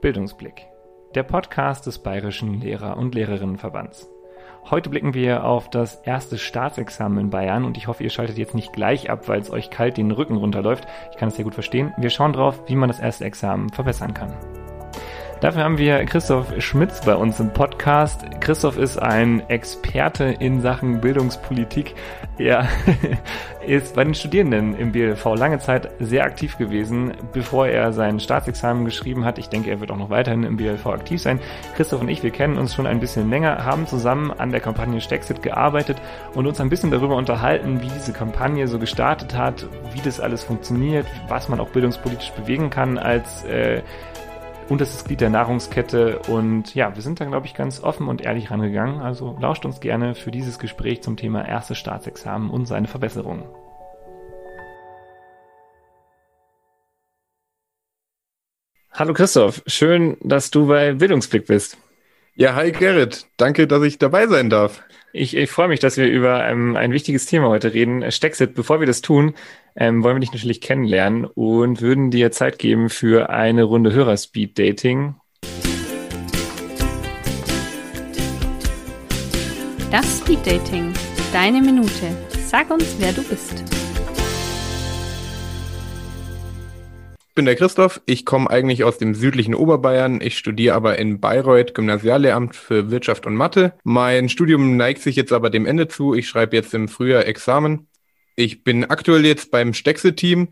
Bildungsblick, der Podcast des Bayerischen Lehrer- und Lehrerinnenverbands. Heute blicken wir auf das erste Staatsexamen in Bayern und ich hoffe, ihr schaltet jetzt nicht gleich ab, weil es euch kalt den Rücken runterläuft. Ich kann es sehr gut verstehen. Wir schauen drauf, wie man das erste Examen verbessern kann. Dafür haben wir Christoph Schmitz bei uns im Podcast. Christoph ist ein Experte in Sachen Bildungspolitik. Er ist bei den Studierenden im BLV lange Zeit sehr aktiv gewesen, bevor er sein Staatsexamen geschrieben hat. Ich denke, er wird auch noch weiterhin im BLV aktiv sein. Christoph und ich, wir kennen uns schon ein bisschen länger, haben zusammen an der Kampagne Stexit gearbeitet und uns ein bisschen darüber unterhalten, wie diese Kampagne so gestartet hat, wie das alles funktioniert, was man auch bildungspolitisch bewegen kann als äh, unterstes Glied der Nahrungskette. Und ja, wir sind da, glaube ich, ganz offen und ehrlich rangegangen. Also lauscht uns gerne für dieses Gespräch zum Thema erstes Staatsexamen und seine Verbesserungen. Hallo Christoph, schön, dass du bei Bildungsblick bist. Ja, hi Gerrit, danke, dass ich dabei sein darf. Ich, ich freue mich, dass wir über ähm, ein wichtiges Thema heute reden. Stexit, bevor wir das tun, ähm, wollen wir dich natürlich kennenlernen und würden dir Zeit geben für eine Runde Hörerspeed-Dating. Das Speed-Dating. Deine Minute. Sag uns, wer du bist. Ich bin der Christoph. Ich komme eigentlich aus dem südlichen Oberbayern. Ich studiere aber in Bayreuth Gymnasiallehramt für Wirtschaft und Mathe. Mein Studium neigt sich jetzt aber dem Ende zu. Ich schreibe jetzt im Frühjahr Examen. Ich bin aktuell jetzt beim Stexe-Team.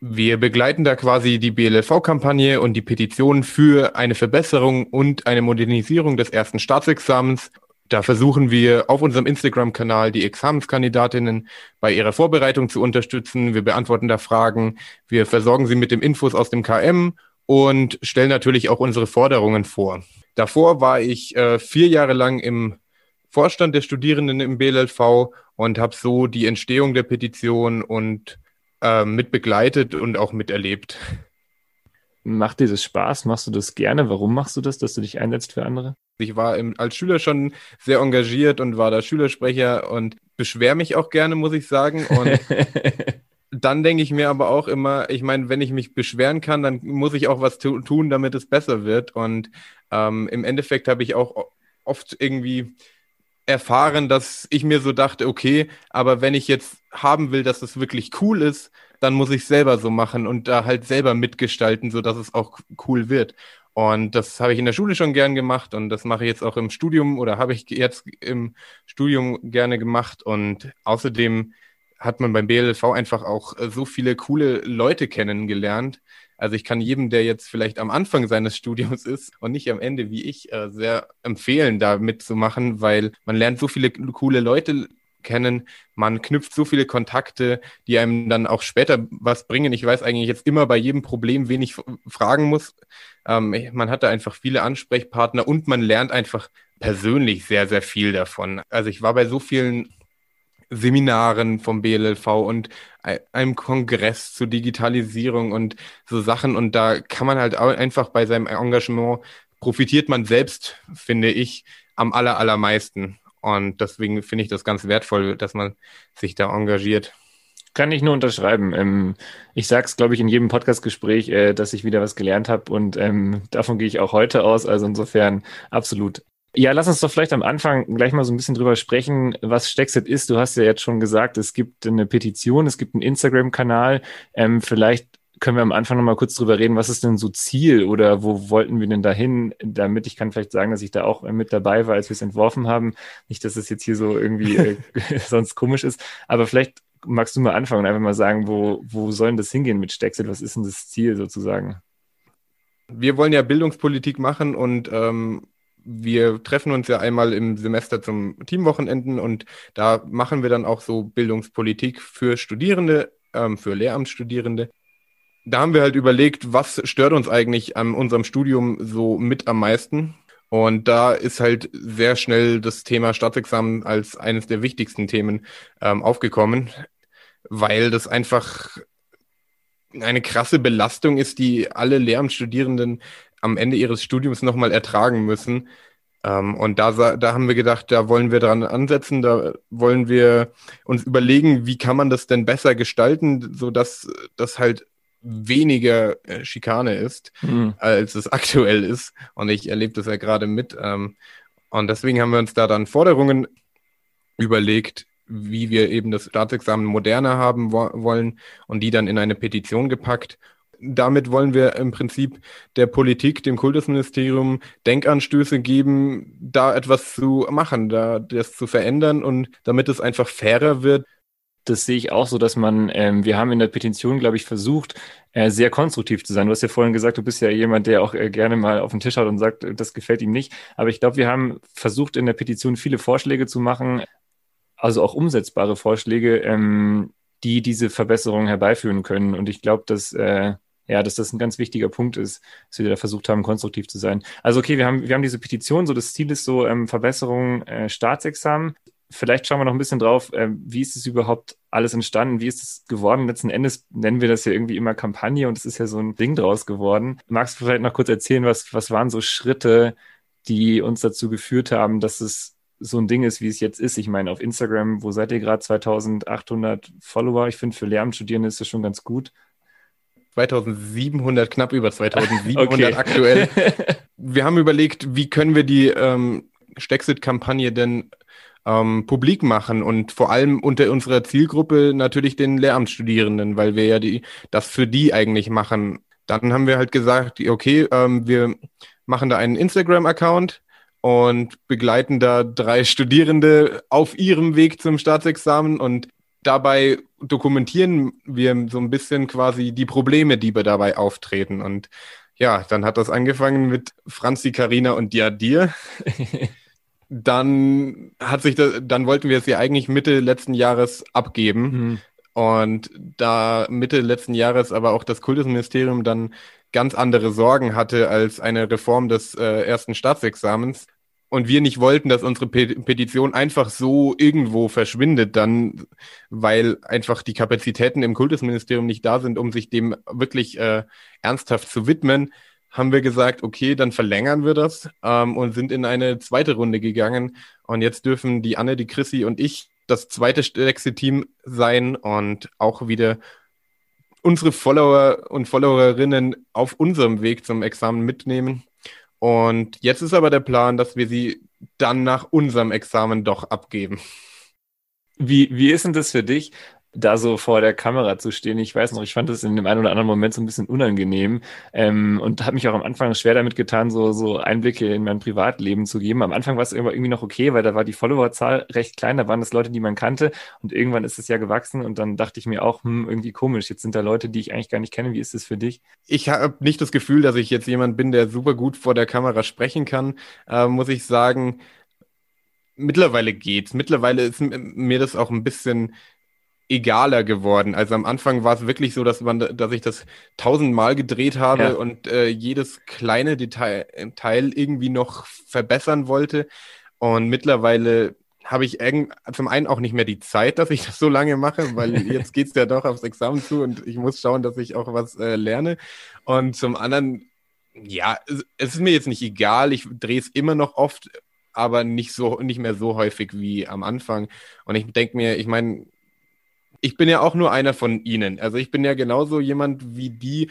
Wir begleiten da quasi die BLV-Kampagne und die Petition für eine Verbesserung und eine Modernisierung des ersten Staatsexamens da versuchen wir auf unserem Instagram-Kanal die Examenskandidatinnen bei ihrer Vorbereitung zu unterstützen. Wir beantworten da Fragen. Wir versorgen sie mit dem Infos aus dem KM und stellen natürlich auch unsere Forderungen vor. Davor war ich äh, vier Jahre lang im Vorstand der Studierenden im BLLV und habe so die Entstehung der Petition und äh, mit begleitet und auch miterlebt. Macht dir das Spaß? Machst du das gerne? Warum machst du das, dass du dich einsetzt für andere? Ich war im, als Schüler schon sehr engagiert und war da Schülersprecher und beschwer mich auch gerne, muss ich sagen. Und dann denke ich mir aber auch immer, ich meine, wenn ich mich beschweren kann, dann muss ich auch was tu tun, damit es besser wird. Und ähm, im Endeffekt habe ich auch oft irgendwie erfahren, dass ich mir so dachte, okay, aber wenn ich jetzt haben will, dass es wirklich cool ist, dann muss ich selber so machen und da halt selber mitgestalten, so dass es auch cool wird. Und das habe ich in der Schule schon gern gemacht und das mache ich jetzt auch im Studium oder habe ich jetzt im Studium gerne gemacht. Und außerdem hat man beim BLV einfach auch äh, so viele coole Leute kennengelernt. Also ich kann jedem, der jetzt vielleicht am Anfang seines Studiums ist und nicht am Ende wie ich, äh, sehr empfehlen, da mitzumachen, weil man lernt so viele coole Leute kennen. Man knüpft so viele Kontakte, die einem dann auch später was bringen. Ich weiß eigentlich jetzt immer bei jedem Problem, wen ich fragen muss. Ähm, man hat da einfach viele Ansprechpartner und man lernt einfach persönlich sehr, sehr viel davon. Also ich war bei so vielen Seminaren vom BLLV und einem Kongress zur Digitalisierung und so Sachen. Und da kann man halt einfach bei seinem Engagement profitiert man selbst, finde ich, am aller, allermeisten. Und deswegen finde ich das ganz wertvoll, dass man sich da engagiert. Kann ich nur unterschreiben. Ähm, ich sage es, glaube ich, in jedem Podcastgespräch, äh, dass ich wieder was gelernt habe und ähm, davon gehe ich auch heute aus. Also insofern absolut. Ja, lass uns doch vielleicht am Anfang gleich mal so ein bisschen drüber sprechen, was Stexit ist. Du hast ja jetzt schon gesagt, es gibt eine Petition, es gibt einen Instagram-Kanal. Ähm, vielleicht können wir am Anfang noch mal kurz drüber reden, was ist denn so Ziel oder wo wollten wir denn dahin, damit ich kann vielleicht sagen, dass ich da auch mit dabei war, als wir es entworfen haben. Nicht, dass es jetzt hier so irgendwie äh, sonst komisch ist, aber vielleicht magst du mal anfangen und einfach mal sagen, wo, wo soll denn das hingehen mit Stexit? Was ist denn das Ziel sozusagen? Wir wollen ja Bildungspolitik machen und ähm, wir treffen uns ja einmal im Semester zum Teamwochenenden und da machen wir dann auch so Bildungspolitik für Studierende, ähm, für Lehramtsstudierende da haben wir halt überlegt, was stört uns eigentlich an unserem Studium so mit am meisten. Und da ist halt sehr schnell das Thema Staatsexamen als eines der wichtigsten Themen ähm, aufgekommen, weil das einfach eine krasse Belastung ist, die alle Lehramtsstudierenden am Ende ihres Studiums nochmal ertragen müssen. Ähm, und da, da haben wir gedacht, da wollen wir dran ansetzen, da wollen wir uns überlegen, wie kann man das denn besser gestalten, so dass das halt weniger äh, Schikane ist, mhm. als es aktuell ist. Und ich erlebe das ja gerade mit. Ähm, und deswegen haben wir uns da dann Forderungen überlegt, wie wir eben das Staatsexamen moderner haben wo wollen und die dann in eine Petition gepackt. Damit wollen wir im Prinzip der Politik, dem Kultusministerium Denkanstöße geben, da etwas zu machen, da das zu verändern und damit es einfach fairer wird, das sehe ich auch so, dass man, ähm, wir haben in der Petition, glaube ich, versucht, äh, sehr konstruktiv zu sein. Du hast ja vorhin gesagt, du bist ja jemand, der auch äh, gerne mal auf den Tisch haut und sagt, das gefällt ihm nicht. Aber ich glaube, wir haben versucht, in der Petition viele Vorschläge zu machen, also auch umsetzbare Vorschläge, ähm, die diese Verbesserungen herbeiführen können. Und ich glaube, dass äh, ja, dass das ein ganz wichtiger Punkt ist, dass wir da versucht haben, konstruktiv zu sein. Also okay, wir haben, wir haben diese Petition, so das Ziel ist so ähm, Verbesserung äh, Staatsexamen vielleicht schauen wir noch ein bisschen drauf, äh, wie ist es überhaupt alles entstanden? Wie ist es geworden? Letzten Endes nennen wir das ja irgendwie immer Kampagne und es ist ja so ein Ding draus geworden. Magst du vielleicht noch kurz erzählen, was, was waren so Schritte, die uns dazu geführt haben, dass es so ein Ding ist, wie es jetzt ist? Ich meine, auf Instagram, wo seid ihr gerade? 2800 Follower. Ich finde, für Lehramtsstudierende ist das schon ganz gut. 2700, knapp über 2700 okay. aktuell. Wir haben überlegt, wie können wir die ähm, Stexit-Kampagne denn ähm, publik machen und vor allem unter unserer Zielgruppe natürlich den Lehramtsstudierenden, weil wir ja die, das für die eigentlich machen. Dann haben wir halt gesagt, okay, ähm, wir machen da einen Instagram-Account und begleiten da drei Studierende auf ihrem Weg zum Staatsexamen und dabei dokumentieren wir so ein bisschen quasi die Probleme, die wir dabei auftreten. Und ja, dann hat das angefangen mit Franzi, Karina und Diadir. dann hat sich das, dann wollten wir es ja eigentlich Mitte letzten Jahres abgeben. Mhm. Und da Mitte letzten Jahres aber auch das Kultusministerium dann ganz andere Sorgen hatte als eine Reform des äh, ersten Staatsexamens und wir nicht wollten, dass unsere Petition einfach so irgendwo verschwindet, dann, weil einfach die Kapazitäten im Kultusministerium nicht da sind, um sich dem wirklich äh, ernsthaft zu widmen, haben wir gesagt, okay, dann verlängern wir das ähm, und sind in eine zweite Runde gegangen. Und jetzt dürfen die Anne, die Chrissy und ich das zweite stärkste Team sein und auch wieder unsere Follower und Followerinnen auf unserem Weg zum Examen mitnehmen. Und jetzt ist aber der Plan, dass wir sie dann nach unserem Examen doch abgeben. Wie, wie ist denn das für dich? Da so vor der Kamera zu stehen. Ich weiß noch, ich fand das in dem einen oder anderen Moment so ein bisschen unangenehm ähm, und habe mich auch am Anfang schwer damit getan, so, so Einblicke in mein Privatleben zu geben. Am Anfang war es irgendwie noch okay, weil da war die Followerzahl recht klein, da waren das Leute, die man kannte und irgendwann ist es ja gewachsen und dann dachte ich mir auch, hm, irgendwie komisch, jetzt sind da Leute, die ich eigentlich gar nicht kenne. Wie ist es für dich? Ich habe nicht das Gefühl, dass ich jetzt jemand bin, der super gut vor der Kamera sprechen kann, äh, muss ich sagen. Mittlerweile geht's. Mittlerweile ist mir das auch ein bisschen egaler geworden. Also am Anfang war es wirklich so, dass man, dass ich das tausendmal gedreht habe ja. und äh, jedes kleine Detail Teil irgendwie noch verbessern wollte. Und mittlerweile habe ich zum einen auch nicht mehr die Zeit, dass ich das so lange mache, weil jetzt geht's ja doch aufs Examen zu und ich muss schauen, dass ich auch was äh, lerne. Und zum anderen, ja, es, es ist mir jetzt nicht egal, ich drehe es immer noch oft, aber nicht so, nicht mehr so häufig wie am Anfang. Und ich denke mir, ich meine, ich bin ja auch nur einer von ihnen. Also ich bin ja genauso jemand wie die,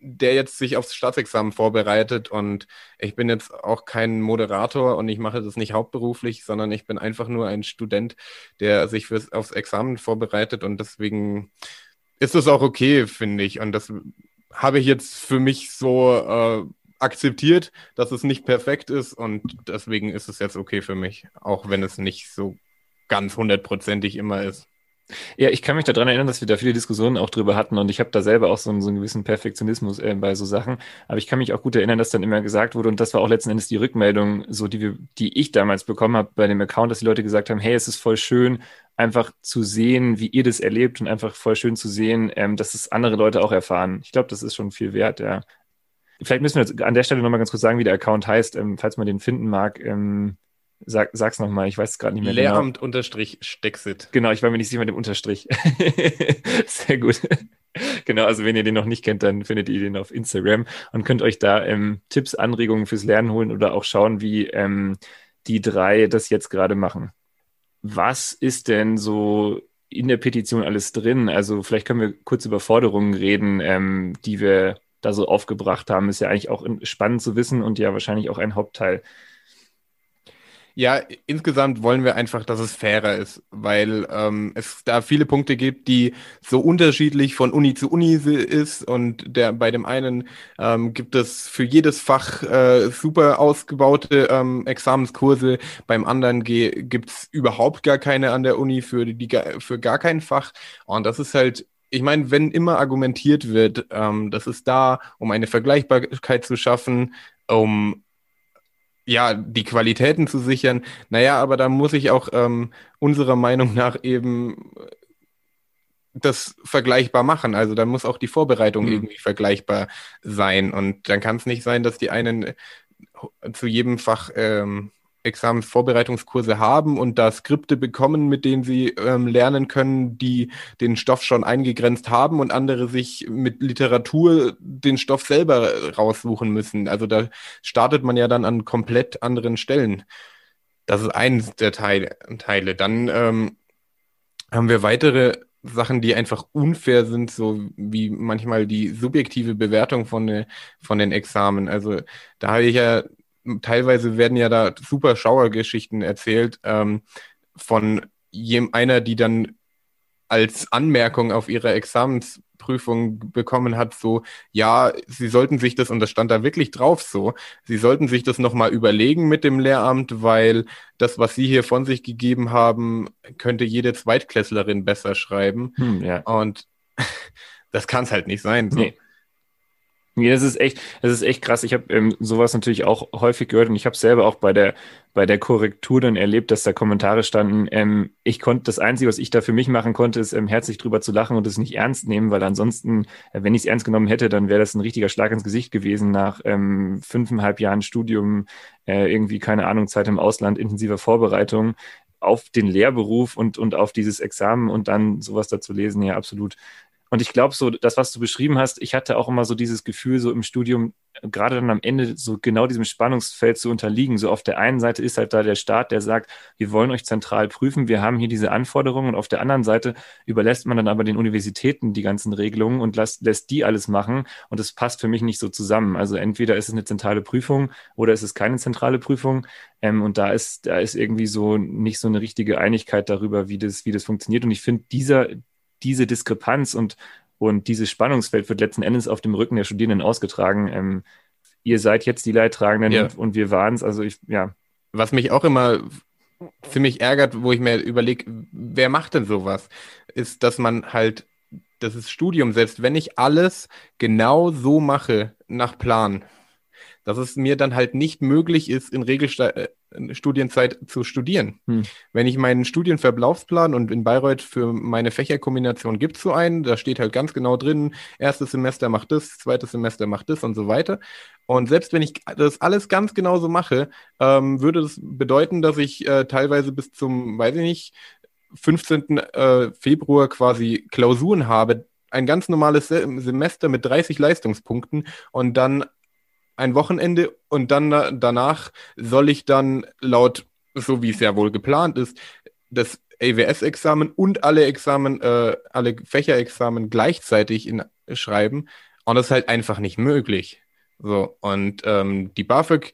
der jetzt sich aufs Staatsexamen vorbereitet und ich bin jetzt auch kein Moderator und ich mache das nicht hauptberuflich, sondern ich bin einfach nur ein Student, der sich fürs, aufs Examen vorbereitet und deswegen ist das auch okay, finde ich. Und das habe ich jetzt für mich so äh, akzeptiert, dass es nicht perfekt ist und deswegen ist es jetzt okay für mich, auch wenn es nicht so ganz hundertprozentig immer ist. Ja, ich kann mich daran erinnern, dass wir da viele Diskussionen auch drüber hatten und ich habe da selber auch so einen, so einen gewissen Perfektionismus äh, bei so Sachen. Aber ich kann mich auch gut erinnern, dass dann immer gesagt wurde und das war auch letzten Endes die Rückmeldung, so die wir, die ich damals bekommen habe bei dem Account, dass die Leute gesagt haben, hey, es ist voll schön, einfach zu sehen, wie ihr das erlebt und einfach voll schön zu sehen, ähm, dass es andere Leute auch erfahren. Ich glaube, das ist schon viel wert, ja. Vielleicht müssen wir jetzt an der Stelle nochmal ganz kurz sagen, wie der Account heißt, ähm, falls man den finden mag. Ähm, Sag, sag's nochmal, ich weiß es gerade nicht mehr. Genau. Lehramt genau. unterstrich Stexit. Genau, ich war mir nicht sicher mit dem Unterstrich. Sehr gut. Genau, also wenn ihr den noch nicht kennt, dann findet ihr den auf Instagram und könnt euch da ähm, Tipps, Anregungen fürs Lernen holen oder auch schauen, wie ähm, die drei das jetzt gerade machen. Was ist denn so in der Petition alles drin. Also vielleicht können wir kurz über Forderungen reden, ähm, die wir da so aufgebracht haben. Ist ja eigentlich auch spannend zu wissen und ja wahrscheinlich auch ein Hauptteil ja, insgesamt wollen wir einfach, dass es fairer ist, weil ähm, es da viele Punkte gibt, die so unterschiedlich von Uni zu Uni ist. Und der bei dem einen ähm, gibt es für jedes Fach äh, super ausgebaute ähm, Examenskurse, beim anderen gibt es überhaupt gar keine an der Uni für die für gar kein Fach. Und das ist halt ich meine, wenn immer argumentiert wird, ähm, das ist da, um eine Vergleichbarkeit zu schaffen, um ja, die Qualitäten zu sichern. Naja, aber da muss ich auch ähm, unserer Meinung nach eben das vergleichbar machen. Also da muss auch die Vorbereitung mhm. irgendwie vergleichbar sein. Und dann kann es nicht sein, dass die einen zu jedem Fach ähm, Examensvorbereitungskurse haben und da Skripte bekommen, mit denen sie ähm, lernen können, die den Stoff schon eingegrenzt haben und andere sich mit Literatur den Stoff selber raussuchen müssen. Also da startet man ja dann an komplett anderen Stellen. Das ist eins der Teile. Teile. Dann ähm, haben wir weitere Sachen, die einfach unfair sind, so wie manchmal die subjektive Bewertung von, von den Examen. Also da habe ich ja teilweise werden ja da super Schauergeschichten erzählt ähm, von jem, einer, die dann als Anmerkung auf ihre Examensprüfung bekommen hat, so, ja, sie sollten sich das, und das stand da wirklich drauf so, sie sollten sich das nochmal überlegen mit dem Lehramt, weil das, was sie hier von sich gegeben haben, könnte jede Zweitklässlerin besser schreiben. Hm, ja. Und das kann es halt nicht sein. So. Nee. Ja, das ist echt, das ist echt krass. Ich habe ähm, sowas natürlich auch häufig gehört und ich habe selber auch bei der bei der Korrektur dann erlebt, dass da Kommentare standen. Ähm, ich konnte das Einzige, was ich da für mich machen konnte, ist ähm, herzlich drüber zu lachen und es nicht ernst nehmen, weil ansonsten, äh, wenn ich es ernst genommen hätte, dann wäre das ein richtiger Schlag ins Gesicht gewesen nach ähm, fünfeinhalb Jahren Studium, äh, irgendwie keine Ahnung Zeit im Ausland, intensiver Vorbereitung auf den Lehrberuf und und auf dieses Examen und dann sowas dazu lesen, ja absolut und ich glaube, so das, was du beschrieben hast, ich hatte auch immer so dieses Gefühl, so im Studium, gerade dann am Ende so genau diesem Spannungsfeld zu unterliegen. So auf der einen Seite ist halt da der Staat, der sagt, wir wollen euch zentral prüfen, wir haben hier diese Anforderungen. Und auf der anderen Seite überlässt man dann aber den Universitäten die ganzen Regelungen und lässt, lässt die alles machen. Und das passt für mich nicht so zusammen. Also entweder ist es eine zentrale Prüfung oder ist es keine zentrale Prüfung. Ähm, und da ist, da ist irgendwie so nicht so eine richtige Einigkeit darüber, wie das, wie das funktioniert. Und ich finde, dieser, diese Diskrepanz und, und dieses Spannungsfeld wird letzten Endes auf dem Rücken der Studierenden ausgetragen. Ähm, ihr seid jetzt die Leidtragenden ja. und, und, wir waren es. Also ich, ja. Was mich auch immer ziemlich ärgert, wo ich mir überlege, wer macht denn sowas, ist, dass man halt das ist Studium, selbst wenn ich alles genau so mache nach Plan, dass es mir dann halt nicht möglich ist, in Regelstudienzeit äh, zu studieren. Hm. Wenn ich meinen Studienverlaufsplan und in Bayreuth für meine Fächerkombination gibt es so einen, da steht halt ganz genau drin, erstes Semester macht das, zweites Semester macht das und so weiter. Und selbst wenn ich das alles ganz genau so mache, ähm, würde das bedeuten, dass ich äh, teilweise bis zum, weiß ich nicht, 15. Äh, Februar quasi Klausuren habe, ein ganz normales Semester mit 30 Leistungspunkten und dann ein Wochenende und dann danach soll ich dann laut, so wie es ja wohl geplant ist, das AWS-Examen und alle Examen, äh, alle Fächerexamen gleichzeitig in, schreiben. Und das ist halt einfach nicht möglich. So, und ähm, die BAföG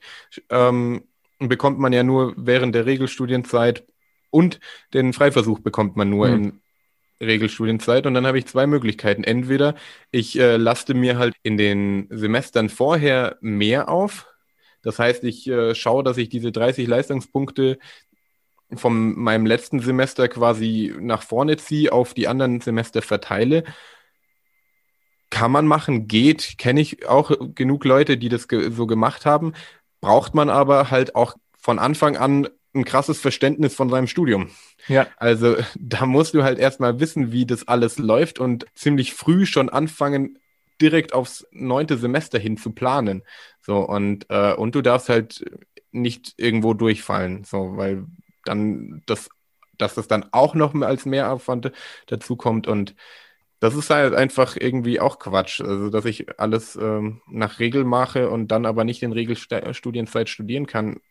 ähm, bekommt man ja nur während der Regelstudienzeit und den Freiversuch bekommt man nur mhm. in Regelstudienzeit und dann habe ich zwei Möglichkeiten. Entweder ich äh, laste mir halt in den Semestern vorher mehr auf. Das heißt, ich äh, schaue, dass ich diese 30 Leistungspunkte von meinem letzten Semester quasi nach vorne ziehe, auf die anderen Semester verteile. Kann man machen, geht, kenne ich auch genug Leute, die das ge so gemacht haben. Braucht man aber halt auch von Anfang an ein krasses Verständnis von seinem Studium. Ja. Also da musst du halt erstmal wissen, wie das alles läuft und ziemlich früh schon anfangen, direkt aufs neunte Semester hin zu planen. So, und, äh, und du darfst halt nicht irgendwo durchfallen, so, weil dann das, dass das dann auch noch als Mehraufwand dazu kommt und das ist halt einfach irgendwie auch Quatsch. Also, dass ich alles ähm, nach Regel mache und dann aber nicht in Regelstudienzeit studieren kann.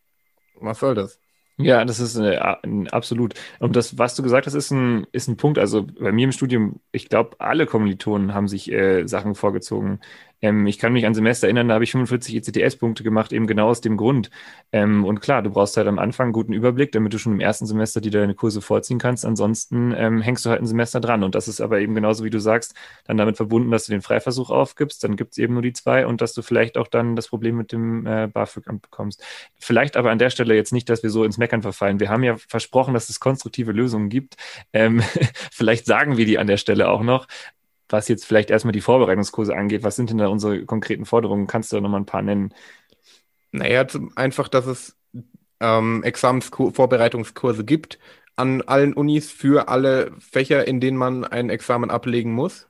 Was soll das? Ja, das ist eine, ein, absolut. Und das, was du gesagt hast, ist ein, ist ein Punkt. Also bei mir im Studium, ich glaube, alle Kommilitonen haben sich äh, Sachen vorgezogen, ähm, ich kann mich an Semester erinnern, da habe ich 45 ECTS-Punkte gemacht, eben genau aus dem Grund. Ähm, und klar, du brauchst halt am Anfang einen guten Überblick, damit du schon im ersten Semester dir deine Kurse vorziehen kannst. Ansonsten ähm, hängst du halt ein Semester dran. Und das ist aber eben genauso, wie du sagst, dann damit verbunden, dass du den Freiversuch aufgibst. Dann gibt es eben nur die zwei und dass du vielleicht auch dann das Problem mit dem äh, BAföG-Amt bekommst. Vielleicht aber an der Stelle jetzt nicht, dass wir so ins Meckern verfallen. Wir haben ja versprochen, dass es konstruktive Lösungen gibt. Ähm, vielleicht sagen wir die an der Stelle auch noch was jetzt vielleicht erstmal die Vorbereitungskurse angeht, was sind denn da unsere konkreten Forderungen? Kannst du da nochmal ein paar nennen? Naja, einfach, dass es ähm, Examensvorbereitungskurse gibt an allen Unis für alle Fächer, in denen man ein Examen ablegen muss.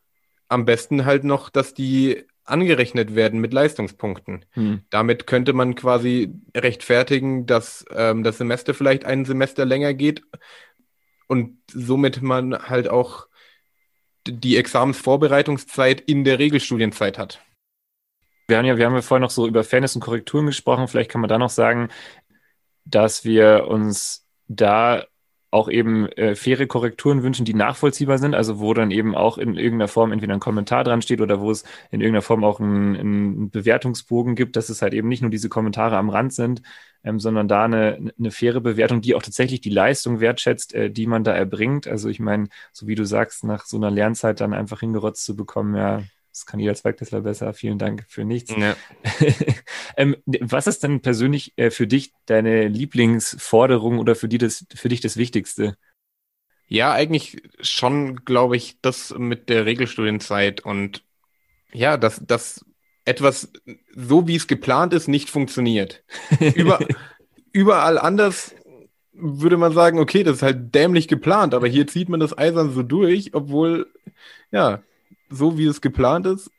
Am besten halt noch, dass die angerechnet werden mit Leistungspunkten. Hm. Damit könnte man quasi rechtfertigen, dass ähm, das Semester vielleicht ein Semester länger geht und somit man halt auch die Examensvorbereitungszeit in der Regelstudienzeit hat. Wir haben ja, wir haben ja vorhin noch so über Fairness und Korrekturen gesprochen. Vielleicht kann man da noch sagen, dass wir uns da auch eben äh, faire Korrekturen wünschen, die nachvollziehbar sind, also wo dann eben auch in irgendeiner Form entweder ein Kommentar dran steht oder wo es in irgendeiner Form auch einen, einen Bewertungsbogen gibt, dass es halt eben nicht nur diese Kommentare am Rand sind, ähm, sondern da eine, eine faire Bewertung, die auch tatsächlich die Leistung wertschätzt, äh, die man da erbringt. Also ich meine, so wie du sagst, nach so einer Lernzeit dann einfach hingerotzt zu bekommen, ja, das kann jeder Zweigtestler besser. Vielen Dank für nichts. Ja. ähm, was ist denn persönlich äh, für dich deine Lieblingsforderung oder für, die das, für dich das Wichtigste? Ja, eigentlich schon, glaube ich, das mit der Regelstudienzeit und ja, dass, dass etwas so wie es geplant ist, nicht funktioniert. Über, überall anders würde man sagen, okay, das ist halt dämlich geplant, aber hier zieht man das eisern so durch, obwohl, ja, so wie es geplant ist,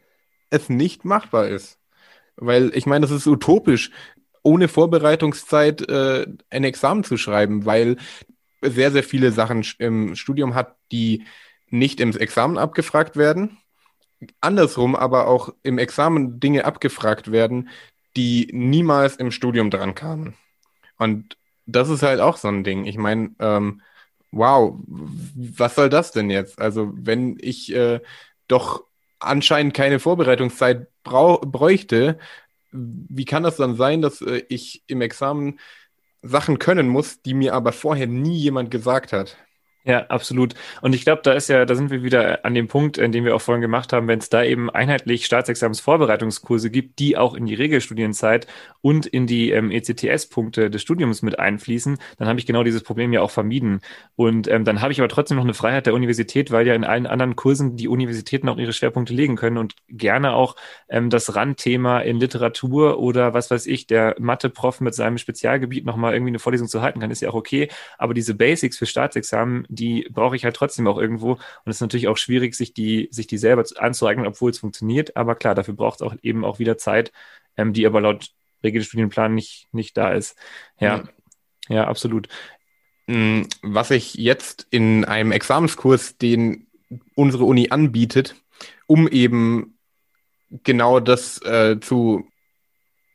es nicht machbar ist. Weil ich meine, das ist utopisch, ohne Vorbereitungszeit äh, ein Examen zu schreiben, weil sehr, sehr viele Sachen im Studium hat, die nicht im Examen abgefragt werden. Andersrum aber auch im Examen Dinge abgefragt werden, die niemals im Studium dran kamen. Und das ist halt auch so ein Ding. Ich meine, ähm, wow, was soll das denn jetzt? Also wenn ich äh, doch anscheinend keine Vorbereitungszeit bräuchte, wie kann das dann sein, dass äh, ich im Examen Sachen können muss, die mir aber vorher nie jemand gesagt hat? Ja, absolut. Und ich glaube, da ist ja, da sind wir wieder an dem Punkt, in dem wir auch vorhin gemacht haben, wenn es da eben einheitlich Staatsexamensvorbereitungskurse gibt, die auch in die Regelstudienzeit und in die ähm, ECTS-Punkte des Studiums mit einfließen, dann habe ich genau dieses Problem ja auch vermieden. Und ähm, dann habe ich aber trotzdem noch eine Freiheit der Universität, weil ja in allen anderen Kursen die Universitäten auch ihre Schwerpunkte legen können und gerne auch ähm, das Randthema in Literatur oder was weiß ich, der Mathe-Prof mit seinem Spezialgebiet nochmal irgendwie eine Vorlesung zu halten kann, ist ja auch okay. Aber diese Basics für Staatsexamen, die brauche ich halt trotzdem auch irgendwo. Und es ist natürlich auch schwierig, sich die, sich die selber anzueignen, obwohl es funktioniert. Aber klar, dafür braucht es auch eben auch wieder Zeit, ähm, die aber laut Regelstudienplan nicht, nicht da ist. Ja, ja, ja absolut. Mm, was ich jetzt in einem Examenskurs, den unsere Uni anbietet, um eben genau das äh, zu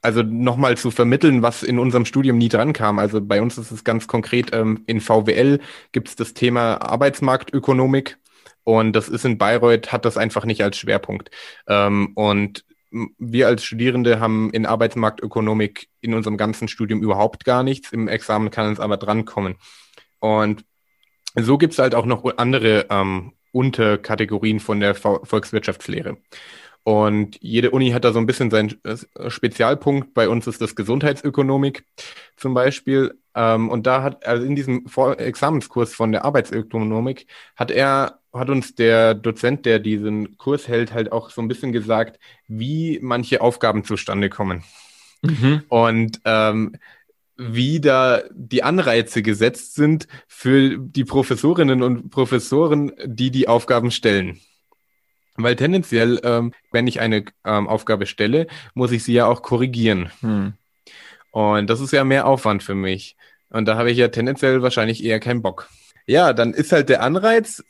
also nochmal zu vermitteln, was in unserem Studium nie dran kam. Also bei uns ist es ganz konkret, ähm, in VWL gibt es das Thema Arbeitsmarktökonomik und das ist in Bayreuth, hat das einfach nicht als Schwerpunkt. Ähm, und wir als Studierende haben in Arbeitsmarktökonomik in unserem ganzen Studium überhaupt gar nichts. Im Examen kann es aber drankommen. Und so gibt es halt auch noch andere ähm, Unterkategorien von der Volkswirtschaftslehre. Und jede Uni hat da so ein bisschen seinen äh, Spezialpunkt. Bei uns ist das Gesundheitsökonomik zum Beispiel. Ähm, und da hat, also in diesem Vor Examenskurs von der Arbeitsökonomik, hat er, hat uns der Dozent, der diesen Kurs hält, halt auch so ein bisschen gesagt, wie manche Aufgaben zustande kommen. Mhm. Und ähm, wie da die Anreize gesetzt sind für die Professorinnen und Professoren, die die Aufgaben stellen. Weil tendenziell, ähm, wenn ich eine ähm, Aufgabe stelle, muss ich sie ja auch korrigieren. Hm. Und das ist ja mehr Aufwand für mich. Und da habe ich ja tendenziell wahrscheinlich eher keinen Bock. Ja, dann ist halt der Anreiz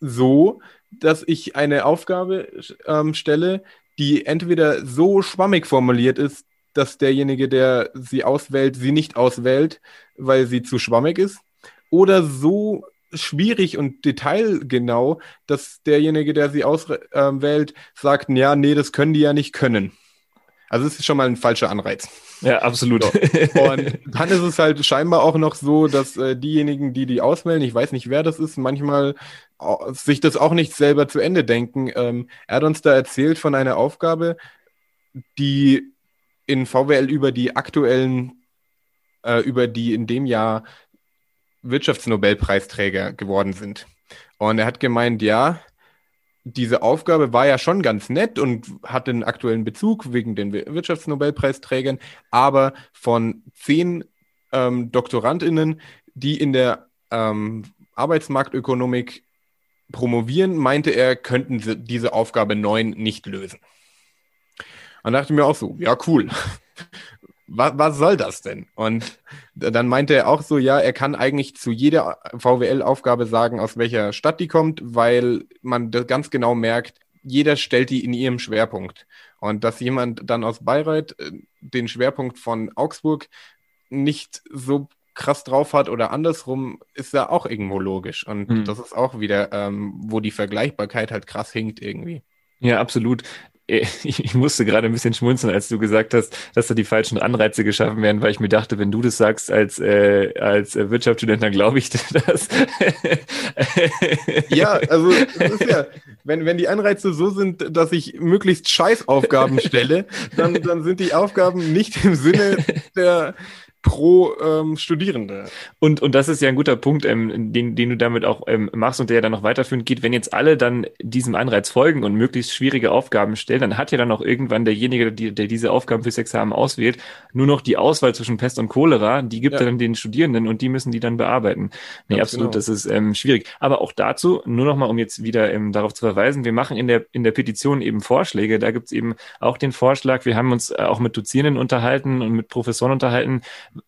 so, dass ich eine Aufgabe ähm, stelle, die entweder so schwammig formuliert ist, dass derjenige, der sie auswählt, sie nicht auswählt, weil sie zu schwammig ist. Oder so schwierig und detailgenau, dass derjenige, der sie auswählt, sagt, ja, nee, das können die ja nicht können. Also es ist schon mal ein falscher Anreiz. Ja, absolut. So. Und dann ist es halt scheinbar auch noch so, dass äh, diejenigen, die die auswählen, ich weiß nicht, wer das ist, manchmal sich das auch nicht selber zu Ende denken. Ähm, er hat uns da erzählt von einer Aufgabe, die in VWL über die aktuellen, äh, über die in dem Jahr Wirtschaftsnobelpreisträger geworden sind. Und er hat gemeint, ja, diese Aufgabe war ja schon ganz nett und hat einen aktuellen Bezug wegen den Wirtschaftsnobelpreisträgern, aber von zehn ähm, DoktorandInnen, die in der ähm, Arbeitsmarktökonomik promovieren, meinte er, könnten diese Aufgabe neun nicht lösen. Und dachte ich mir auch so, ja, cool was, was soll das denn? Und dann meinte er auch so, ja, er kann eigentlich zu jeder VWL-Aufgabe sagen, aus welcher Stadt die kommt, weil man das ganz genau merkt, jeder stellt die in ihrem Schwerpunkt. Und dass jemand dann aus Bayreuth äh, den Schwerpunkt von Augsburg nicht so krass drauf hat oder andersrum, ist ja auch irgendwo logisch. Und hm. das ist auch wieder, ähm, wo die Vergleichbarkeit halt krass hinkt irgendwie. Ja, absolut. ich, musste gerade ein bisschen schmunzeln, als du gesagt hast, dass da die falschen Anreize geschaffen werden, weil ich mir dachte, wenn du das sagst als, äh, als Wirtschaftsstudent, dann glaube ich das. ja, also ja, wenn, wenn die Anreize so sind, dass ich möglichst Scheißaufgaben stelle, dann, dann sind die Aufgaben nicht im Sinne der, pro ähm, Studierende. Und, und das ist ja ein guter Punkt, ähm, den, den du damit auch ähm, machst und der ja dann noch weiterführend geht. Wenn jetzt alle dann diesem Anreiz folgen und möglichst schwierige Aufgaben stellen, dann hat ja dann auch irgendwann derjenige, der, der diese Aufgaben fürs Examen auswählt, nur noch die Auswahl zwischen Pest und Cholera, die gibt ja. er dann den Studierenden und die müssen die dann bearbeiten. Nee, Ganz absolut, genau. das ist ähm, schwierig. Aber auch dazu, nur noch mal, um jetzt wieder ähm, darauf zu verweisen, wir machen in der, in der Petition eben Vorschläge. Da gibt's eben auch den Vorschlag, wir haben uns äh, auch mit Dozierenden unterhalten und mit Professoren unterhalten,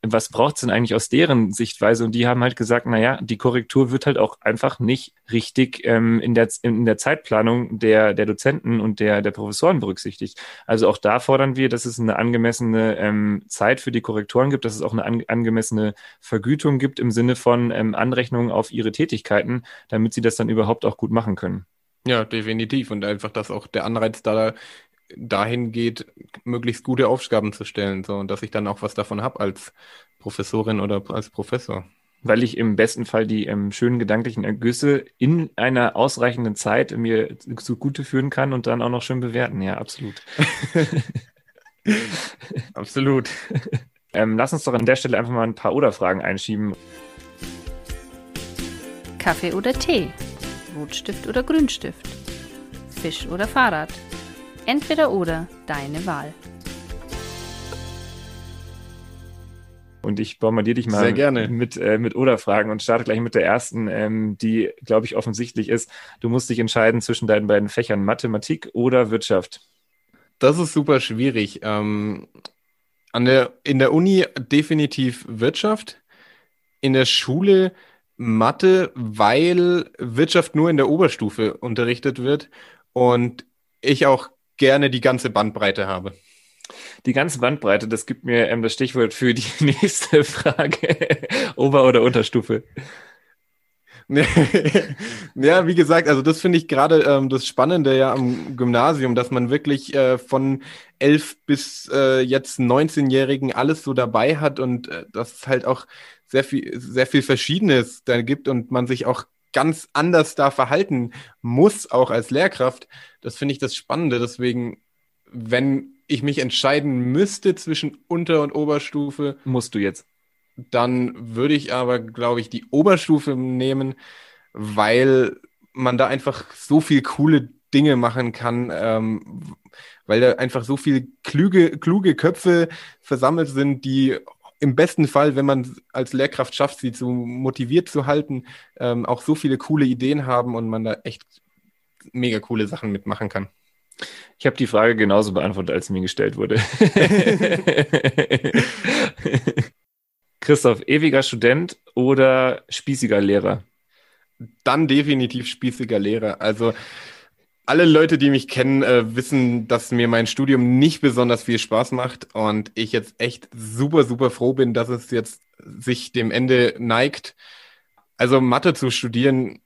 was braucht's denn eigentlich aus deren Sichtweise? Und die haben halt gesagt, naja, die Korrektur wird halt auch einfach nicht richtig ähm, in, der, in der Zeitplanung der, der Dozenten und der, der Professoren berücksichtigt. Also auch da fordern wir, dass es eine angemessene ähm, Zeit für die Korrektoren gibt, dass es auch eine an, angemessene Vergütung gibt im Sinne von ähm, Anrechnungen auf ihre Tätigkeiten, damit sie das dann überhaupt auch gut machen können. Ja, definitiv. Und einfach, dass auch der Anreiz da dahin geht, möglichst gute Aufgaben zu stellen, so und dass ich dann auch was davon habe als Professorin oder als Professor. Weil ich im besten Fall die ähm, schönen gedanklichen Ergüsse in einer ausreichenden Zeit mir zugute führen kann und dann auch noch schön bewerten. Ja, absolut. absolut. ähm, lass uns doch an der Stelle einfach mal ein paar Oder-Fragen einschieben. Kaffee oder Tee? Rotstift oder Grünstift? Fisch oder Fahrrad? Entweder oder, deine Wahl. Und ich bombardiere dich mal mit, äh, mit Oder-Fragen und starte gleich mit der ersten, ähm, die, glaube ich, offensichtlich ist. Du musst dich entscheiden zwischen deinen beiden Fächern Mathematik oder Wirtschaft. Das ist super schwierig. Ähm, an der, in der Uni definitiv Wirtschaft. In der Schule Mathe, weil Wirtschaft nur in der Oberstufe unterrichtet wird und ich auch gerne die ganze Bandbreite habe. Die ganze Bandbreite, das gibt mir ähm, das Stichwort für die nächste Frage. Ober- oder Unterstufe? ja, wie gesagt, also das finde ich gerade ähm, das Spannende ja am Gymnasium, dass man wirklich äh, von elf bis äh, jetzt 19-Jährigen alles so dabei hat und äh, dass es halt auch sehr viel, sehr viel Verschiedenes da gibt und man sich auch ganz anders da verhalten muss, auch als Lehrkraft. Das finde ich das Spannende. Deswegen, wenn ich mich entscheiden müsste zwischen Unter- und Oberstufe. Musst du jetzt. Dann würde ich aber, glaube ich, die Oberstufe nehmen, weil man da einfach so viel coole Dinge machen kann, ähm, weil da einfach so viele kluge, kluge Köpfe versammelt sind, die im besten Fall, wenn man als Lehrkraft schafft, sie zu motiviert zu halten, ähm, auch so viele coole Ideen haben und man da echt mega coole Sachen mitmachen kann. Ich habe die Frage genauso beantwortet, als sie mir gestellt wurde. Christoph, ewiger Student oder spießiger Lehrer? Dann definitiv spießiger Lehrer. Also alle Leute, die mich kennen, äh, wissen, dass mir mein Studium nicht besonders viel Spaß macht und ich jetzt echt super, super froh bin, dass es jetzt sich dem Ende neigt. Also Mathe zu studieren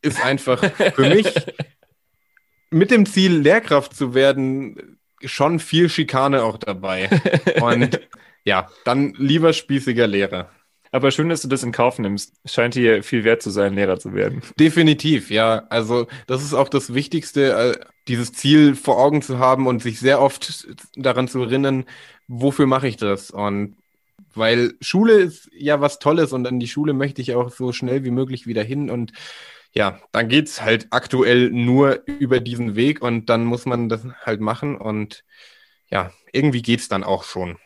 ist einfach für mich mit dem Ziel, Lehrkraft zu werden, schon viel Schikane auch dabei. Und ja, dann lieber spießiger Lehrer. Aber schön, dass du das in Kauf nimmst. Scheint dir viel wert zu sein, Lehrer zu werden. Definitiv, ja. Also das ist auch das Wichtigste, äh, dieses Ziel vor Augen zu haben und sich sehr oft daran zu erinnern, wofür mache ich das? Und weil Schule ist ja was Tolles und an die Schule möchte ich auch so schnell wie möglich wieder hin und ja, dann geht's halt aktuell nur über diesen Weg und dann muss man das halt machen und ja, irgendwie geht's dann auch schon.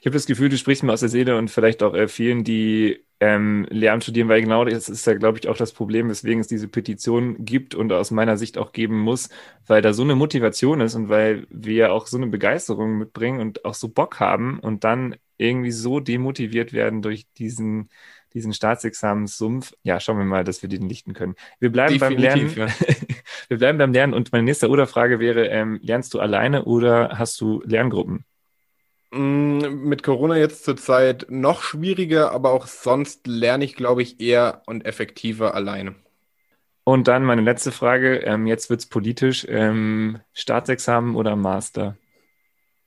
Ich habe das Gefühl, du sprichst mir aus der Seele und vielleicht auch äh, vielen, die ähm, Lehramt studieren, weil genau das ist ja, glaube ich, auch das Problem, weswegen es diese Petition gibt und aus meiner Sicht auch geben muss, weil da so eine Motivation ist und weil wir auch so eine Begeisterung mitbringen und auch so Bock haben und dann irgendwie so demotiviert werden durch diesen diesen Staatsexamenssumpf. Ja, schauen wir mal, dass wir den lichten können. Wir bleiben Definitiv, beim Lernen. Ja. wir bleiben beim Lernen und meine nächste Oder-Frage wäre, ähm, lernst du alleine oder hast du Lerngruppen? Mm, mit Corona jetzt zurzeit noch schwieriger, aber auch sonst lerne ich, glaube ich, eher und effektiver alleine. Und dann meine letzte Frage, ähm, jetzt wird es politisch, ähm, Staatsexamen oder Master?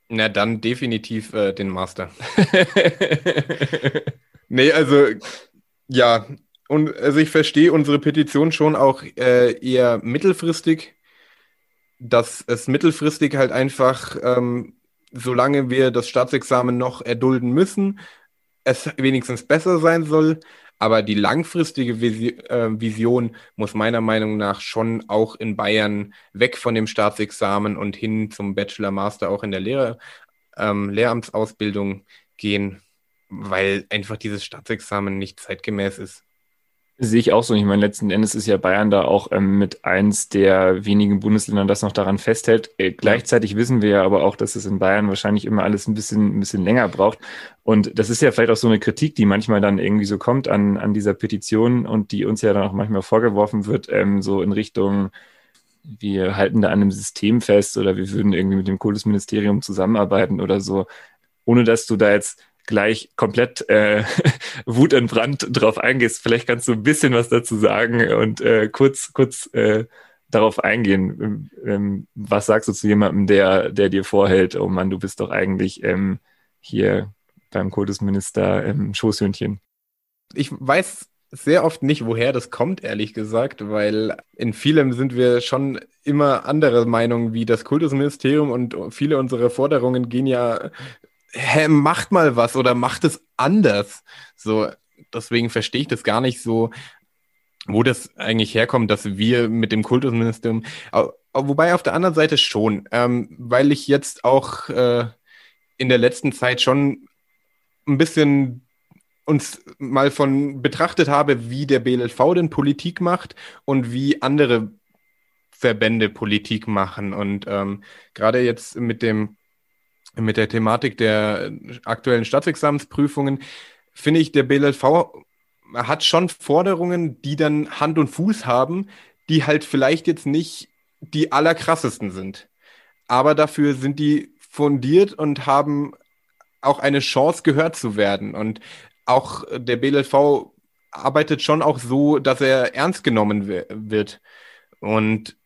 Na, dann definitiv äh, den Master. nee, also ja, und also ich verstehe unsere Petition schon auch äh, eher mittelfristig, dass es mittelfristig halt einfach ähm, solange wir das Staatsexamen noch erdulden müssen, es wenigstens besser sein soll. Aber die langfristige äh, Vision muss meiner Meinung nach schon auch in Bayern weg von dem Staatsexamen und hin zum Bachelor, Master auch in der Lehre, ähm, Lehramtsausbildung gehen, weil einfach dieses Staatsexamen nicht zeitgemäß ist. Sehe ich auch so. Ich meine, letzten Endes ist ja Bayern da auch ähm, mit eins der wenigen Bundesländer, das noch daran festhält. Äh, gleichzeitig wissen wir ja aber auch, dass es in Bayern wahrscheinlich immer alles ein bisschen, ein bisschen länger braucht. Und das ist ja vielleicht auch so eine Kritik, die manchmal dann irgendwie so kommt an, an dieser Petition und die uns ja dann auch manchmal vorgeworfen wird, ähm, so in Richtung, wir halten da an einem System fest oder wir würden irgendwie mit dem Kultusministerium zusammenarbeiten oder so, ohne dass du da jetzt gleich komplett äh, wutentbrannt drauf eingehst. Vielleicht kannst du ein bisschen was dazu sagen und äh, kurz, kurz äh, darauf eingehen. Ähm, ähm, was sagst du zu jemandem, der, der dir vorhält, oh Mann, du bist doch eigentlich ähm, hier beim Kultusminister ähm, Schoßhündchen? Ich weiß sehr oft nicht, woher das kommt, ehrlich gesagt, weil in vielem sind wir schon immer andere Meinung wie das Kultusministerium und viele unserer Forderungen gehen ja hä, macht mal was oder macht es anders. So, deswegen verstehe ich das gar nicht so, wo das eigentlich herkommt, dass wir mit dem Kultusministerium, wobei auf der anderen Seite schon, ähm, weil ich jetzt auch äh, in der letzten Zeit schon ein bisschen uns mal von betrachtet habe, wie der BLV denn Politik macht und wie andere Verbände Politik machen. Und ähm, gerade jetzt mit dem mit der Thematik der aktuellen Staatsexamensprüfungen, finde ich, der BLV hat schon Forderungen, die dann Hand und Fuß haben, die halt vielleicht jetzt nicht die allerkrassesten sind. Aber dafür sind die fundiert und haben auch eine Chance, gehört zu werden. Und auch der BLV arbeitet schon auch so, dass er ernst genommen wird. Und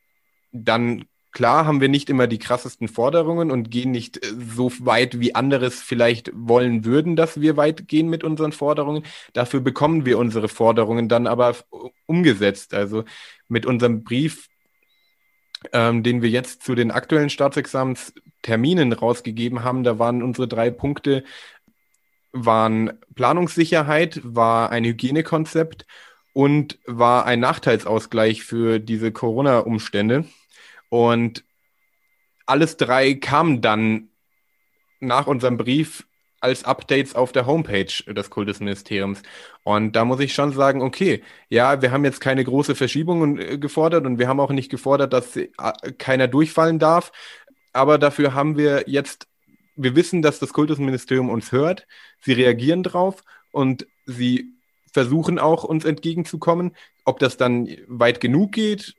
dann Klar haben wir nicht immer die krassesten Forderungen und gehen nicht äh, so weit, wie andere es vielleicht wollen würden, dass wir weit gehen mit unseren Forderungen. Dafür bekommen wir unsere Forderungen dann aber umgesetzt. Also mit unserem Brief, ähm, den wir jetzt zu den aktuellen Staatsexamensterminen rausgegeben haben, da waren unsere drei Punkte, waren Planungssicherheit, war ein Hygienekonzept und war ein Nachteilsausgleich für diese Corona-Umstände. Und alles drei kamen dann nach unserem Brief als Updates auf der Homepage des Kultusministeriums. Und da muss ich schon sagen, okay, ja, wir haben jetzt keine große Verschiebung äh, gefordert und wir haben auch nicht gefordert, dass äh, keiner durchfallen darf. Aber dafür haben wir jetzt, wir wissen, dass das Kultusministerium uns hört. Sie reagieren drauf und sie versuchen auch uns entgegenzukommen. Ob das dann weit genug geht,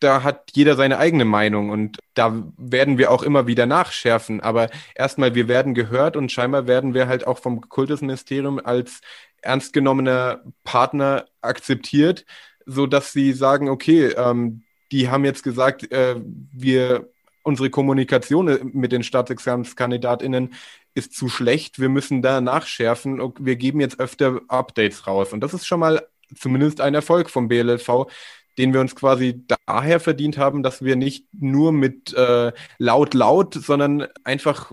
da hat jeder seine eigene Meinung und da werden wir auch immer wieder nachschärfen. Aber erstmal, wir werden gehört und scheinbar werden wir halt auch vom Kultusministerium als ernst genommener Partner akzeptiert, so dass sie sagen, okay, ähm, die haben jetzt gesagt, äh, wir unsere Kommunikation mit den Staatsexamenskandidatinnen ist zu schlecht, wir müssen da nachschärfen und wir geben jetzt öfter Updates raus. Und das ist schon mal zumindest ein Erfolg vom BLLV, den wir uns quasi daher verdient haben, dass wir nicht nur mit äh, laut laut, sondern einfach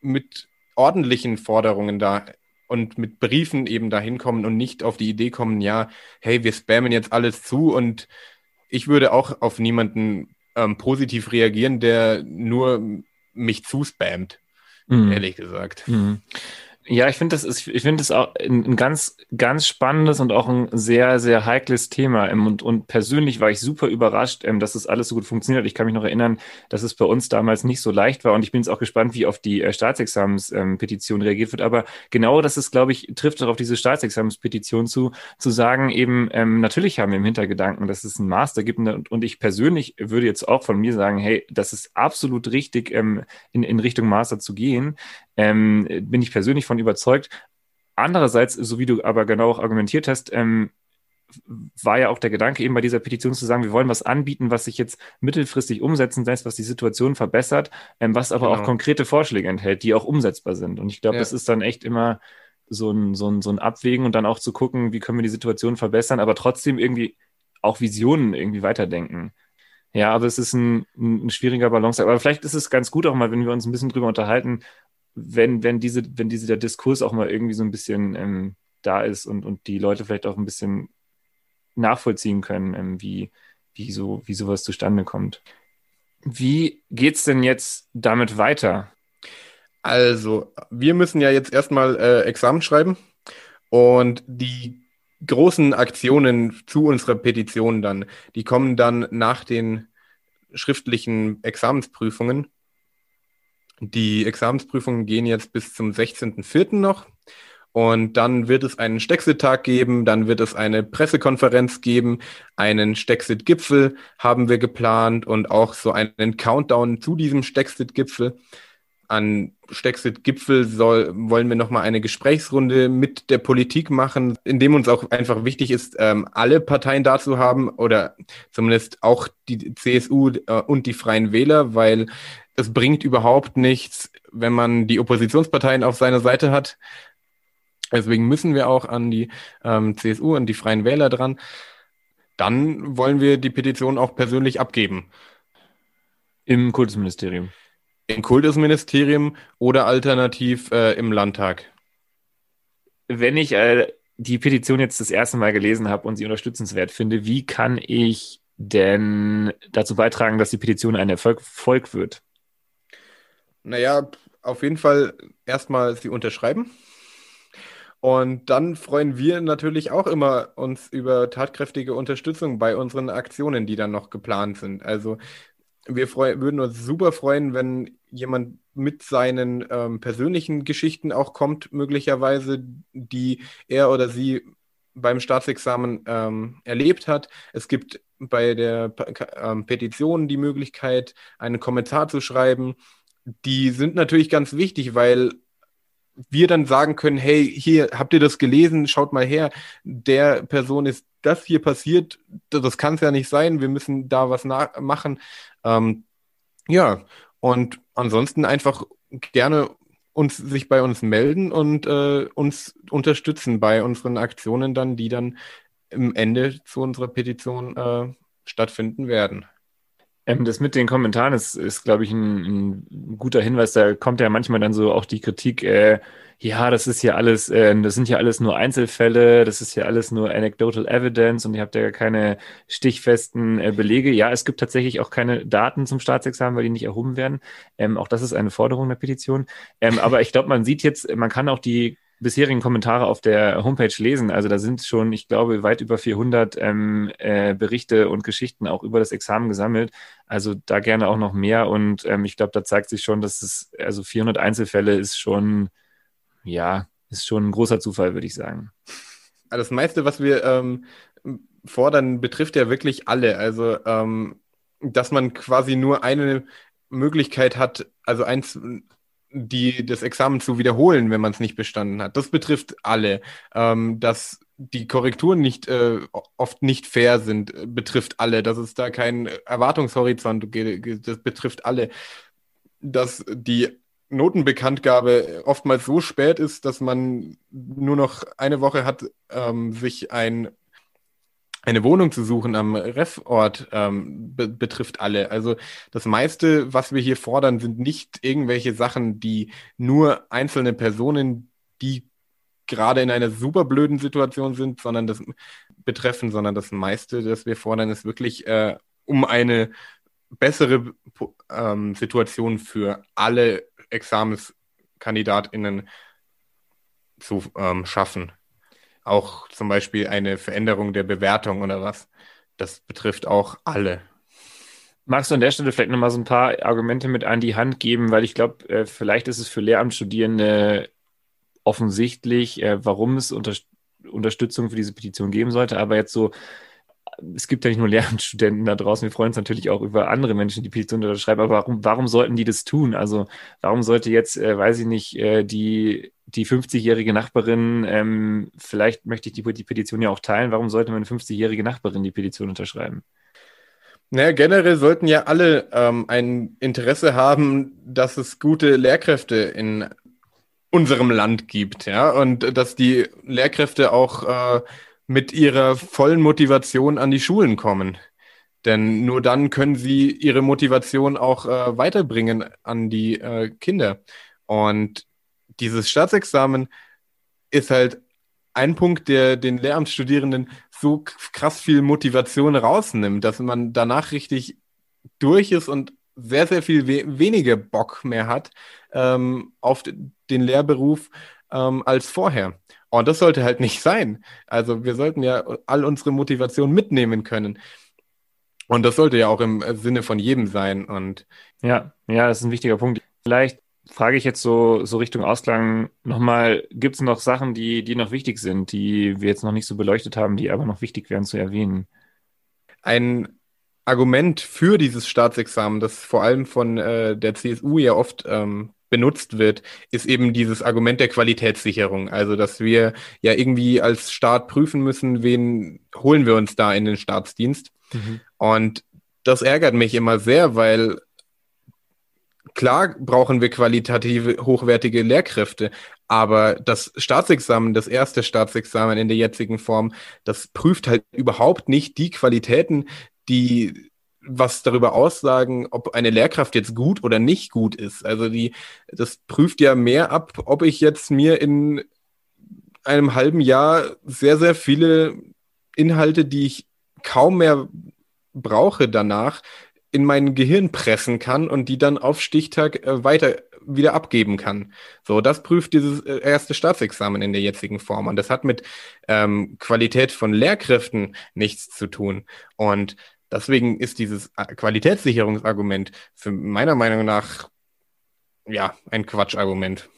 mit ordentlichen Forderungen da und mit Briefen eben dahin kommen und nicht auf die Idee kommen, ja, hey, wir spammen jetzt alles zu und ich würde auch auf niemanden ähm, positiv reagieren, der nur mich zuspammt, mhm. ehrlich gesagt. Mhm. Ja, ich finde das ist, ich finde das auch ein, ein, ganz, ganz spannendes und auch ein sehr, sehr heikles Thema. Ähm, und, und persönlich war ich super überrascht, ähm, dass das alles so gut funktioniert. Ich kann mich noch erinnern, dass es bei uns damals nicht so leicht war. Und ich bin jetzt auch gespannt, wie auf die äh, Staatsexamenspetition ähm, reagiert wird. Aber genau das ist, glaube ich, trifft auch auf diese Staatsexamenspetition zu, zu sagen, eben, ähm, natürlich haben wir im Hintergedanken, dass es einen Master gibt. Und, und ich persönlich würde jetzt auch von mir sagen, hey, das ist absolut richtig, ähm, in, in Richtung Master zu gehen ähm, bin ich persönlich von überzeugt. Andererseits, so wie du aber genau auch argumentiert hast, ähm, war ja auch der Gedanke eben bei dieser Petition zu sagen, wir wollen was anbieten, was sich jetzt mittelfristig umsetzen lässt, was die Situation verbessert, ähm, was aber genau. auch konkrete Vorschläge enthält, die auch umsetzbar sind. Und ich glaube, ja. das ist dann echt immer so ein, so, ein, so ein Abwägen und dann auch zu gucken, wie können wir die Situation verbessern, aber trotzdem irgendwie auch Visionen irgendwie weiterdenken. Ja, aber es ist ein, ein schwieriger Balance. Aber vielleicht ist es ganz gut auch mal, wenn wir uns ein bisschen drüber unterhalten, wenn, wenn diese, wenn dieser Diskurs auch mal irgendwie so ein bisschen ähm, da ist und, und die Leute vielleicht auch ein bisschen nachvollziehen können, ähm, wie, wie, so, wie sowas zustande kommt. Wie geht's denn jetzt damit weiter? Also, wir müssen ja jetzt erstmal äh, Examen schreiben und die großen Aktionen zu unserer Petition dann, die kommen dann nach den schriftlichen Examensprüfungen. Die Examensprüfungen gehen jetzt bis zum 16.04. noch. Und dann wird es einen Stexit-Tag geben, dann wird es eine Pressekonferenz geben, einen Stexit-Gipfel haben wir geplant und auch so einen Countdown zu diesem Stexit-Gipfel. An Stexit-Gipfel soll, wollen wir nochmal eine Gesprächsrunde mit der Politik machen, in dem uns auch einfach wichtig ist, ähm, alle Parteien dazu haben oder zumindest auch die CSU äh, und die Freien Wähler, weil es bringt überhaupt nichts, wenn man die Oppositionsparteien auf seiner Seite hat. Deswegen müssen wir auch an die ähm, CSU und die Freien Wähler dran. Dann wollen wir die Petition auch persönlich abgeben. Im Kultusministerium. Im Kultusministerium oder alternativ äh, im Landtag. Wenn ich äh, die Petition jetzt das erste Mal gelesen habe und sie unterstützenswert finde, wie kann ich denn dazu beitragen, dass die Petition ein Erfolg, Erfolg wird? Naja, auf jeden Fall erstmal sie unterschreiben. Und dann freuen wir natürlich auch immer uns über tatkräftige Unterstützung bei unseren Aktionen, die dann noch geplant sind. Also wir würden uns super freuen, wenn jemand mit seinen ähm, persönlichen Geschichten auch kommt, möglicherweise, die er oder sie beim Staatsexamen ähm, erlebt hat. Es gibt bei der ähm, Petition die Möglichkeit, einen Kommentar zu schreiben die sind natürlich ganz wichtig, weil wir dann sagen können, hey, hier habt ihr das gelesen, schaut mal her, der Person ist das hier passiert, das kann es ja nicht sein, wir müssen da was machen. Ähm, ja, und ansonsten einfach gerne uns sich bei uns melden und äh, uns unterstützen bei unseren Aktionen dann, die dann im Ende zu unserer Petition äh, stattfinden werden. Ähm, das mit den Kommentaren ist, ist glaube ich, ein, ein, guter Hinweis. Da kommt ja manchmal dann so auch die Kritik, äh, ja, das ist ja alles, äh, das sind ja alles nur Einzelfälle, das ist ja alles nur anecdotal evidence und ihr habt ja keine stichfesten äh, Belege. Ja, es gibt tatsächlich auch keine Daten zum Staatsexamen, weil die nicht erhoben werden. Ähm, auch das ist eine Forderung der Petition. Ähm, aber ich glaube, man sieht jetzt, man kann auch die bisherigen Kommentare auf der Homepage lesen. Also da sind schon, ich glaube, weit über 400 ähm, äh, Berichte und Geschichten auch über das Examen gesammelt. Also da gerne auch noch mehr. Und ähm, ich glaube, da zeigt sich schon, dass es, also 400 Einzelfälle ist schon, ja, ist schon ein großer Zufall, würde ich sagen. Das meiste, was wir ähm, fordern, betrifft ja wirklich alle. Also, ähm, dass man quasi nur eine Möglichkeit hat, also eins, die, das Examen zu wiederholen, wenn man es nicht bestanden hat. Das betrifft alle. Ähm, dass die Korrekturen nicht äh, oft nicht fair sind, betrifft alle. Dass es da keinen Erwartungshorizont gibt, das betrifft alle. Dass die Notenbekanntgabe oftmals so spät ist, dass man nur noch eine Woche hat, ähm, sich ein eine Wohnung zu suchen am Refort ähm, be betrifft alle. Also das meiste, was wir hier fordern, sind nicht irgendwelche Sachen, die nur einzelne Personen, die gerade in einer super blöden Situation sind, sondern das betreffen, sondern das meiste, das wir fordern, ist wirklich äh, um eine bessere ähm, Situation für alle ExamenskandidatInnen zu ähm, schaffen auch zum Beispiel eine Veränderung der Bewertung oder was. Das betrifft auch alle. Magst du an der Stelle vielleicht nochmal so ein paar Argumente mit an die Hand geben, weil ich glaube, äh, vielleicht ist es für Lehramtsstudierende offensichtlich, äh, warum es unter Unterstützung für diese Petition geben sollte, aber jetzt so es gibt ja nicht nur Lehramtsstudenten da draußen, wir freuen uns natürlich auch über andere Menschen, die Petitionen unterschreiben, aber warum, warum sollten die das tun? Also warum sollte jetzt, äh, weiß ich nicht, äh, die, die 50-jährige Nachbarin, ähm, vielleicht möchte ich die, die Petition ja auch teilen, warum sollte meine 50-jährige Nachbarin die Petition unterschreiben? Naja, generell sollten ja alle ähm, ein Interesse haben, dass es gute Lehrkräfte in unserem Land gibt, ja, und dass die Lehrkräfte auch äh, mit ihrer vollen Motivation an die Schulen kommen. Denn nur dann können sie ihre Motivation auch äh, weiterbringen an die äh, Kinder. Und dieses Staatsexamen ist halt ein Punkt, der den Lehramtsstudierenden so krass viel Motivation rausnimmt, dass man danach richtig durch ist und sehr, sehr viel we weniger Bock mehr hat ähm, auf den Lehrberuf ähm, als vorher. Und das sollte halt nicht sein. Also wir sollten ja all unsere Motivation mitnehmen können. Und das sollte ja auch im Sinne von jedem sein. Und ja, ja, das ist ein wichtiger Punkt. Vielleicht frage ich jetzt so, so Richtung Ausklang nochmal, gibt es noch Sachen, die, die noch wichtig sind, die wir jetzt noch nicht so beleuchtet haben, die aber noch wichtig wären zu erwähnen? Ein Argument für dieses Staatsexamen, das vor allem von äh, der CSU ja oft ähm, benutzt wird, ist eben dieses Argument der Qualitätssicherung. Also, dass wir ja irgendwie als Staat prüfen müssen, wen holen wir uns da in den Staatsdienst. Mhm. Und das ärgert mich immer sehr, weil klar brauchen wir qualitative, hochwertige Lehrkräfte, aber das Staatsexamen, das erste Staatsexamen in der jetzigen Form, das prüft halt überhaupt nicht die Qualitäten, die was darüber aussagen, ob eine Lehrkraft jetzt gut oder nicht gut ist. Also die, das prüft ja mehr ab, ob ich jetzt mir in einem halben Jahr sehr, sehr viele Inhalte, die ich kaum mehr brauche danach, in mein Gehirn pressen kann und die dann auf Stichtag äh, weiter wieder abgeben kann. So, das prüft dieses äh, erste Staatsexamen in der jetzigen Form. Und das hat mit ähm, Qualität von Lehrkräften nichts zu tun. Und Deswegen ist dieses äh, Qualitätssicherungsargument für meiner Meinung nach ja ein Quatschargument.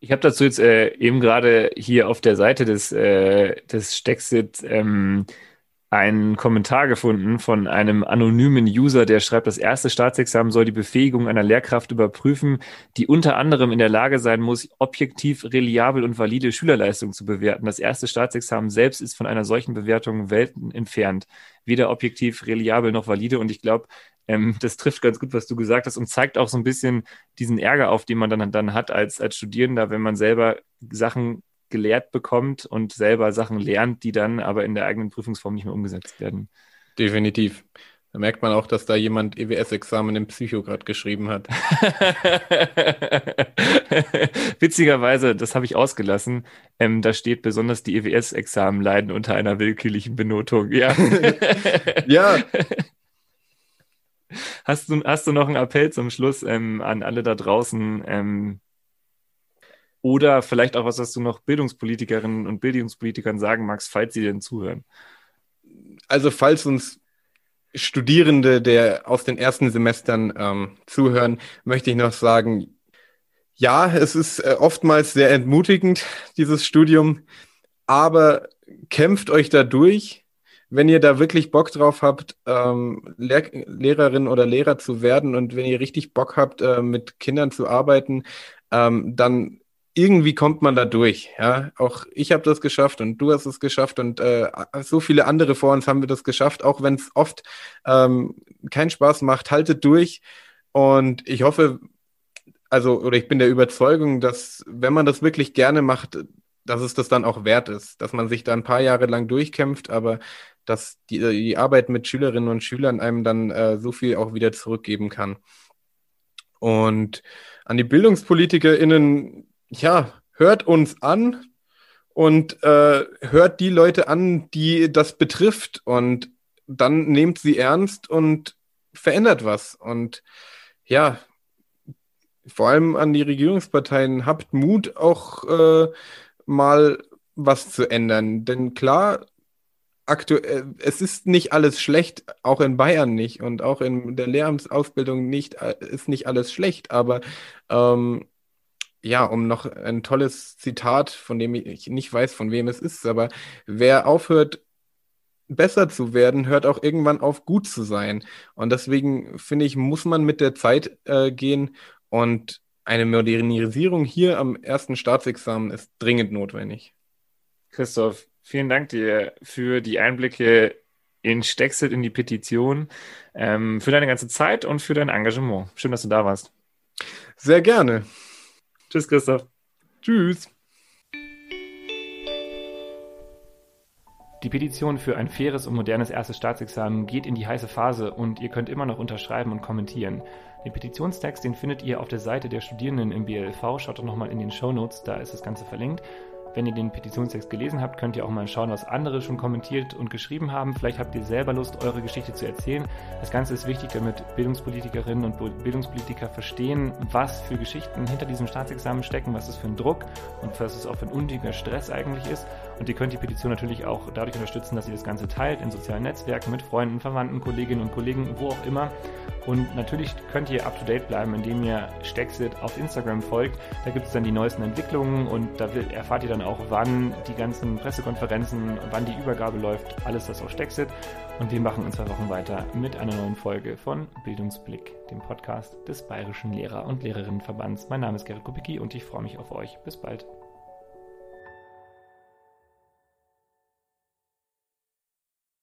Ich habe dazu jetzt äh, eben gerade hier auf der Seite des, äh, des Stexit ähm, einen Kommentar gefunden von einem anonymen User, der schreibt, das erste Staatsexamen soll die Befähigung einer Lehrkraft überprüfen, die unter anderem in der Lage sein muss, objektiv, reliabel und valide Schülerleistungen zu bewerten. Das erste Staatsexamen selbst ist von einer solchen Bewertung Welten entfernt. Weder objektiv, reliabel noch valide. Und ich glaube, ähm, das trifft ganz gut, was du gesagt hast und zeigt auch so ein bisschen diesen Ärger auf, den man dann, dann hat als, als Studierender, wenn man selber Sachen gelehrt bekommt und selber Sachen lernt, die dann aber in der eigenen Prüfungsform nicht mehr umgesetzt werden. Definitiv. Da merkt man auch, dass da jemand EWS-Examen im Psycho gerade geschrieben hat. Witzigerweise, das habe ich ausgelassen. Ähm, da steht besonders die EWS-Examen leiden unter einer willkürlichen Benotung. Ja. ja. Hast du, hast du noch einen Appell zum Schluss ähm, an alle da draußen, ähm, oder vielleicht auch was, was du noch Bildungspolitikerinnen und Bildungspolitikern sagen magst, falls sie denn zuhören. Also falls uns Studierende der aus den ersten Semestern ähm, zuhören, möchte ich noch sagen, ja, es ist äh, oftmals sehr entmutigend, dieses Studium, aber kämpft euch da durch. Wenn ihr da wirklich Bock drauf habt, ähm, Lehr Lehrerin oder Lehrer zu werden und wenn ihr richtig Bock habt, äh, mit Kindern zu arbeiten, ähm, dann irgendwie kommt man da durch. Ja, auch ich habe das geschafft und du hast es geschafft und äh, so viele andere vor uns haben wir das geschafft, auch wenn es oft ähm, keinen Spaß macht. Haltet durch und ich hoffe, also oder ich bin der Überzeugung, dass wenn man das wirklich gerne macht, dass es das dann auch wert ist, dass man sich da ein paar Jahre lang durchkämpft, aber dass die, die Arbeit mit Schülerinnen und Schülern einem dann äh, so viel auch wieder zurückgeben kann. Und an die BildungspolitikerInnen, ja, hört uns an und äh, hört die Leute an, die das betrifft und dann nehmt sie ernst und verändert was. Und ja, vor allem an die Regierungsparteien, habt Mut, auch äh, mal was zu ändern. Denn klar, aktuell, es ist nicht alles schlecht, auch in Bayern nicht und auch in der Lehramtsausbildung nicht, äh, ist nicht alles schlecht, aber ähm, ja, um noch ein tolles Zitat, von dem ich nicht weiß, von wem es ist, aber wer aufhört, besser zu werden, hört auch irgendwann auf, gut zu sein. Und deswegen finde ich, muss man mit der Zeit äh, gehen und eine Modernisierung hier am ersten Staatsexamen ist dringend notwendig. Christoph, vielen Dank dir für die Einblicke in Stexel, in die Petition, ähm, für deine ganze Zeit und für dein Engagement. Schön, dass du da warst. Sehr gerne. Tschüss, Christoph. Tschüss. Die Petition für ein faires und modernes erstes Staatsexamen geht in die heiße Phase und ihr könnt immer noch unterschreiben und kommentieren. Den Petitionstext, den findet ihr auf der Seite der Studierenden im BLV. Schaut doch nochmal in den Show Notes, da ist das Ganze verlinkt. Wenn ihr den Petitionstext gelesen habt, könnt ihr auch mal schauen, was andere schon kommentiert und geschrieben haben. Vielleicht habt ihr selber Lust, eure Geschichte zu erzählen. Das Ganze ist wichtig, damit Bildungspolitikerinnen und Bildungspolitiker verstehen, was für Geschichten hinter diesem Staatsexamen stecken, was es für ein Druck und was es auch für ein unnötiger Stress eigentlich ist. Und ihr könnt die Petition natürlich auch dadurch unterstützen, dass ihr das Ganze teilt in sozialen Netzwerken mit Freunden, Verwandten, Kolleginnen und Kollegen, wo auch immer. Und natürlich könnt ihr up to date bleiben, indem ihr Stexit auf Instagram folgt. Da gibt es dann die neuesten Entwicklungen und da erfahrt ihr dann auch, wann die ganzen Pressekonferenzen, wann die Übergabe läuft. Alles das auf Stexit. Und wir machen in zwei Wochen weiter mit einer neuen Folge von Bildungsblick, dem Podcast des Bayerischen Lehrer- und Lehrerinnenverbands. Mein Name ist Gerrit Kupicki und ich freue mich auf euch. Bis bald.